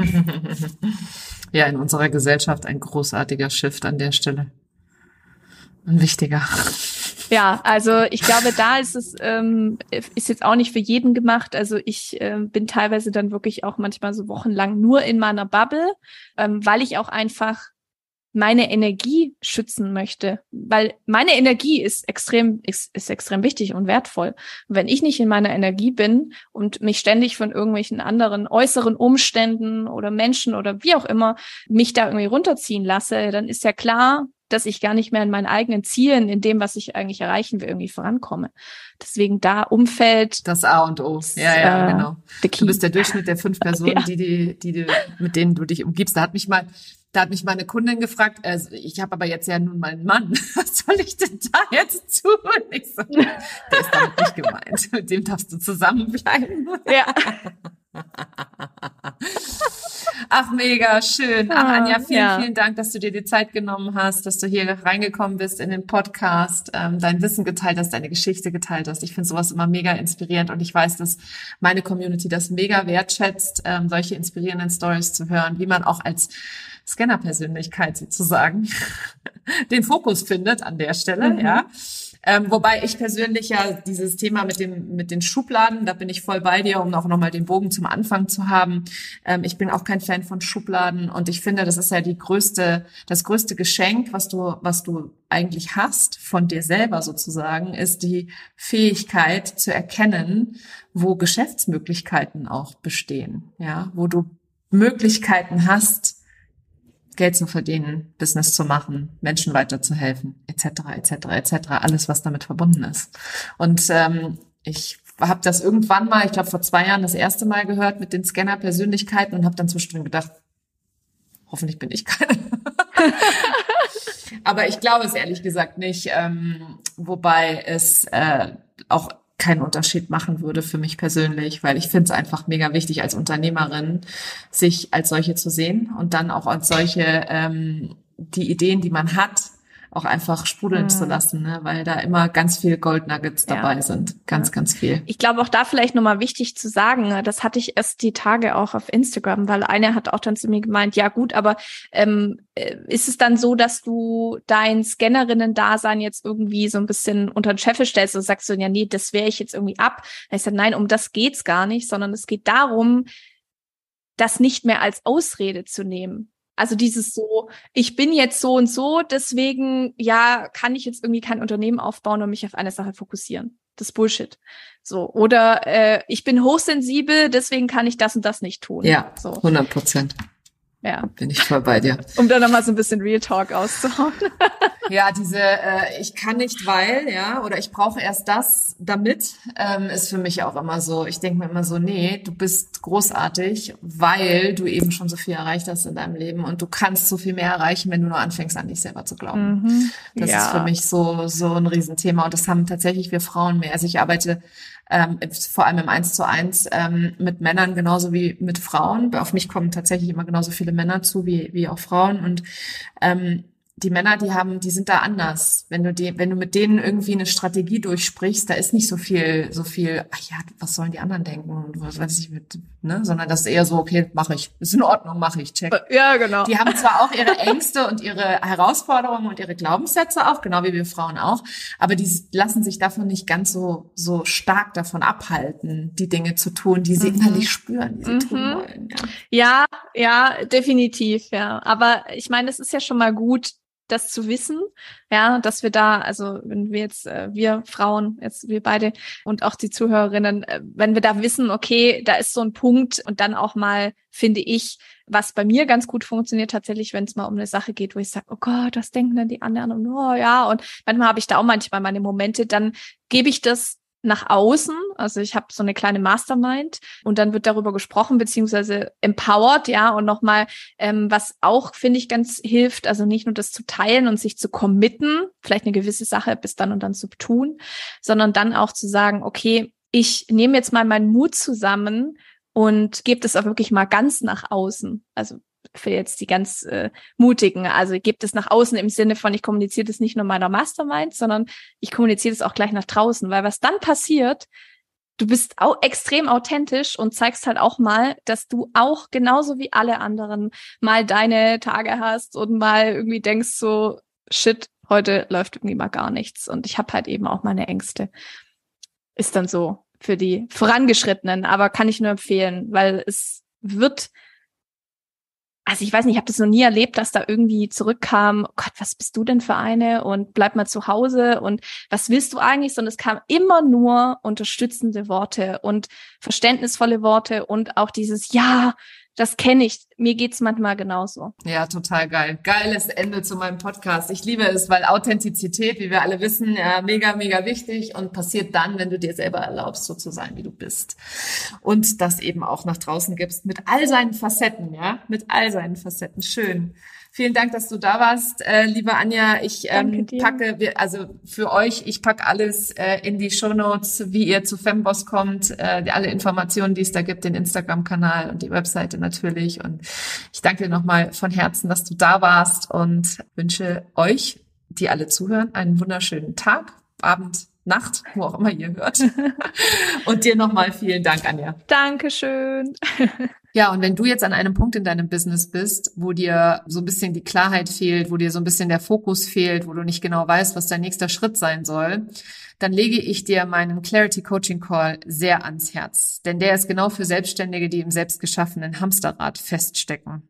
[SPEAKER 1] ja, in unserer Gesellschaft ein großartiger Shift an der Stelle. Ein wichtiger.
[SPEAKER 2] Ja, also ich glaube, da ist es ähm, ist jetzt auch nicht für jeden gemacht. Also ich äh, bin teilweise dann wirklich auch manchmal so wochenlang nur in meiner Bubble, ähm, weil ich auch einfach meine Energie schützen möchte, weil meine Energie ist extrem ist, ist extrem wichtig und wertvoll. Und wenn ich nicht in meiner Energie bin und mich ständig von irgendwelchen anderen äußeren Umständen oder Menschen oder wie auch immer mich da irgendwie runterziehen lasse, dann ist ja klar, dass ich gar nicht mehr in meinen eigenen Zielen, in dem, was ich eigentlich erreichen will, irgendwie vorankomme. Deswegen da Umfeld.
[SPEAKER 1] Das A und O. Ja, ja, äh, genau. Du bist der Durchschnitt der fünf Personen, ja. die, die, die, mit denen du dich umgibst. Da hat mich mal da hat mich meine Kundin gefragt, also ich habe aber jetzt ja nun meinen Mann, was soll ich denn da jetzt tun? Ich so, der ist damit nicht gemeint. Mit dem darfst du zusammenbleiben. Ja. Ach, mega schön. Ach, Anja, vielen, ja. vielen Dank, dass du dir die Zeit genommen hast, dass du hier reingekommen bist in den Podcast, ähm, dein Wissen geteilt hast, deine Geschichte geteilt hast. Ich finde sowas immer mega inspirierend und ich weiß, dass meine Community das mega wertschätzt, ähm, solche inspirierenden Stories zu hören, wie man auch als Scanner-Persönlichkeit sozusagen den Fokus findet an der Stelle, mhm. ja. Ähm, wobei ich persönlich ja dieses Thema mit dem mit den Schubladen, da bin ich voll bei dir, um auch nochmal den Bogen zum Anfang zu haben. Ähm, ich bin auch kein Fan von Schubladen und ich finde, das ist ja die größte, das größte Geschenk, was du was du eigentlich hast von dir selber sozusagen, ist die Fähigkeit zu erkennen, wo Geschäftsmöglichkeiten auch bestehen, ja, wo du Möglichkeiten hast, Geld zu verdienen, Business zu machen, Menschen weiterzuhelfen, etc., etc., etc., alles, was damit verbunden ist. Und ähm, ich habe das irgendwann mal, ich glaube vor zwei Jahren das erste Mal gehört mit den Scanner-Persönlichkeiten und habe dann zwischendrin gedacht, hoffentlich bin ich keine. Aber ich glaube es ehrlich gesagt nicht, ähm, wobei es äh, auch keinen Unterschied machen würde für mich persönlich, weil ich finde es einfach mega wichtig als Unternehmerin, sich als solche zu sehen und dann auch als solche ähm, die Ideen, die man hat, auch einfach sprudeln mhm. zu lassen, ne? weil da immer ganz viel Goldnuggets dabei ja. sind. Ganz, ja. ganz viel.
[SPEAKER 2] Ich glaube auch da vielleicht nochmal wichtig zu sagen, das hatte ich erst die Tage auch auf Instagram, weil einer hat auch dann zu mir gemeint, ja gut, aber ähm, äh, ist es dann so, dass du dein Scannerinnen-Dasein jetzt irgendwie so ein bisschen unter den Scheffel stellst und sagst so, ja nee, das wäre ich jetzt irgendwie ab. Ich sage, nein, um das geht's gar nicht, sondern es geht darum, das nicht mehr als Ausrede zu nehmen. Also dieses so, ich bin jetzt so und so, deswegen, ja, kann ich jetzt irgendwie kein Unternehmen aufbauen und mich auf eine Sache fokussieren. Das Bullshit. So. Oder äh, ich bin hochsensibel, deswegen kann ich das und das nicht tun.
[SPEAKER 1] Ja,
[SPEAKER 2] so.
[SPEAKER 1] 100 Prozent. Ja. Bin ich voll bei dir.
[SPEAKER 2] Um dann nochmal so ein bisschen Real Talk auszuhauen.
[SPEAKER 1] ja, diese äh, ich kann nicht, weil, ja, oder ich brauche erst das damit, ähm, ist für mich auch immer so. Ich denke mir immer so, nee, du bist großartig, weil du eben schon so viel erreicht hast in deinem Leben und du kannst so viel mehr erreichen, wenn du nur anfängst, an dich selber zu glauben. Mhm. Das ja. ist für mich so, so ein Riesenthema und das haben tatsächlich wir Frauen mehr. Also ich arbeite ähm, vor allem im Eins zu eins ähm, mit Männern genauso wie mit Frauen. Auf mich kommen tatsächlich immer genauso viele Männer zu wie, wie auch Frauen. Und ähm, die Männer, die haben, die sind da anders. Wenn du die, wenn du mit denen irgendwie eine Strategie durchsprichst, da ist nicht so viel, so viel, ach ja, was sollen die anderen denken und was weiß ich mit, ne, sondern das ist eher so, okay, mache ich, ist in Ordnung, mache ich, check.
[SPEAKER 2] Ja, genau.
[SPEAKER 1] Die haben zwar auch ihre Ängste und ihre Herausforderungen und ihre Glaubenssätze auch, genau wie wir Frauen auch, aber die lassen sich davon nicht ganz so, so stark davon abhalten, die Dinge zu tun, die sie mhm. innerlich spüren, die sie mhm. tun wollen.
[SPEAKER 2] Ja. ja, ja, definitiv, ja. Aber ich meine, es ist ja schon mal gut, das zu wissen, ja, dass wir da, also wenn wir jetzt, äh, wir Frauen, jetzt wir beide und auch die Zuhörerinnen, äh, wenn wir da wissen, okay, da ist so ein Punkt und dann auch mal, finde ich, was bei mir ganz gut funktioniert, tatsächlich, wenn es mal um eine Sache geht, wo ich sage, oh Gott, was denken denn die anderen? Und oh ja, und manchmal habe ich da auch manchmal meine Momente, dann gebe ich das nach außen. Also ich habe so eine kleine Mastermind und dann wird darüber gesprochen, beziehungsweise empowered, ja, und nochmal, ähm, was auch, finde ich, ganz hilft, also nicht nur das zu teilen und sich zu committen, vielleicht eine gewisse Sache bis dann und dann zu tun, sondern dann auch zu sagen, okay, ich nehme jetzt mal meinen Mut zusammen und gebe das auch wirklich mal ganz nach außen. Also für jetzt die ganz äh, mutigen. Also gibt es nach außen im Sinne von, ich kommuniziere das nicht nur meiner Mastermind, sondern ich kommuniziere das auch gleich nach draußen, weil was dann passiert, du bist auch extrem authentisch und zeigst halt auch mal, dass du auch genauso wie alle anderen mal deine Tage hast und mal irgendwie denkst so, shit, heute läuft irgendwie mal gar nichts und ich habe halt eben auch meine Ängste. Ist dann so für die Vorangeschrittenen, aber kann ich nur empfehlen, weil es wird also ich weiß nicht, ich habe das noch nie erlebt, dass da irgendwie zurückkam, oh Gott, was bist du denn für eine und bleib mal zu Hause und was willst du eigentlich? Sondern es kam immer nur unterstützende Worte und verständnisvolle Worte und auch dieses Ja, das kenne ich. Mir geht's manchmal genauso.
[SPEAKER 1] Ja, total geil. Geiles Ende zu meinem Podcast. Ich liebe es, weil Authentizität, wie wir alle wissen, ja, mega, mega wichtig und passiert dann, wenn du dir selber erlaubst, so zu sein, wie du bist. Und das eben auch nach draußen gibst mit all seinen Facetten, ja, mit all seinen Facetten. Schön. Vielen Dank, dass du da warst, äh, liebe Anja. Ich ähm, packe, also für euch, ich packe alles äh, in die Show Notes, wie ihr zu Femboss kommt, äh, alle Informationen, die es da gibt, den Instagram-Kanal und die Webseite natürlich. Und ich danke dir nochmal von Herzen, dass du da warst und wünsche euch, die alle zuhören, einen wunderschönen Tag, Abend, Nacht, wo auch immer ihr hört. und dir nochmal vielen Dank, Anja.
[SPEAKER 2] Dankeschön.
[SPEAKER 1] Ja, und wenn du jetzt an einem Punkt in deinem Business bist, wo dir so ein bisschen die Klarheit fehlt, wo dir so ein bisschen der Fokus fehlt, wo du nicht genau weißt, was dein nächster Schritt sein soll, dann lege ich dir meinen Clarity Coaching Call sehr ans Herz. Denn der ist genau für Selbstständige, die im selbstgeschaffenen Hamsterrad feststecken.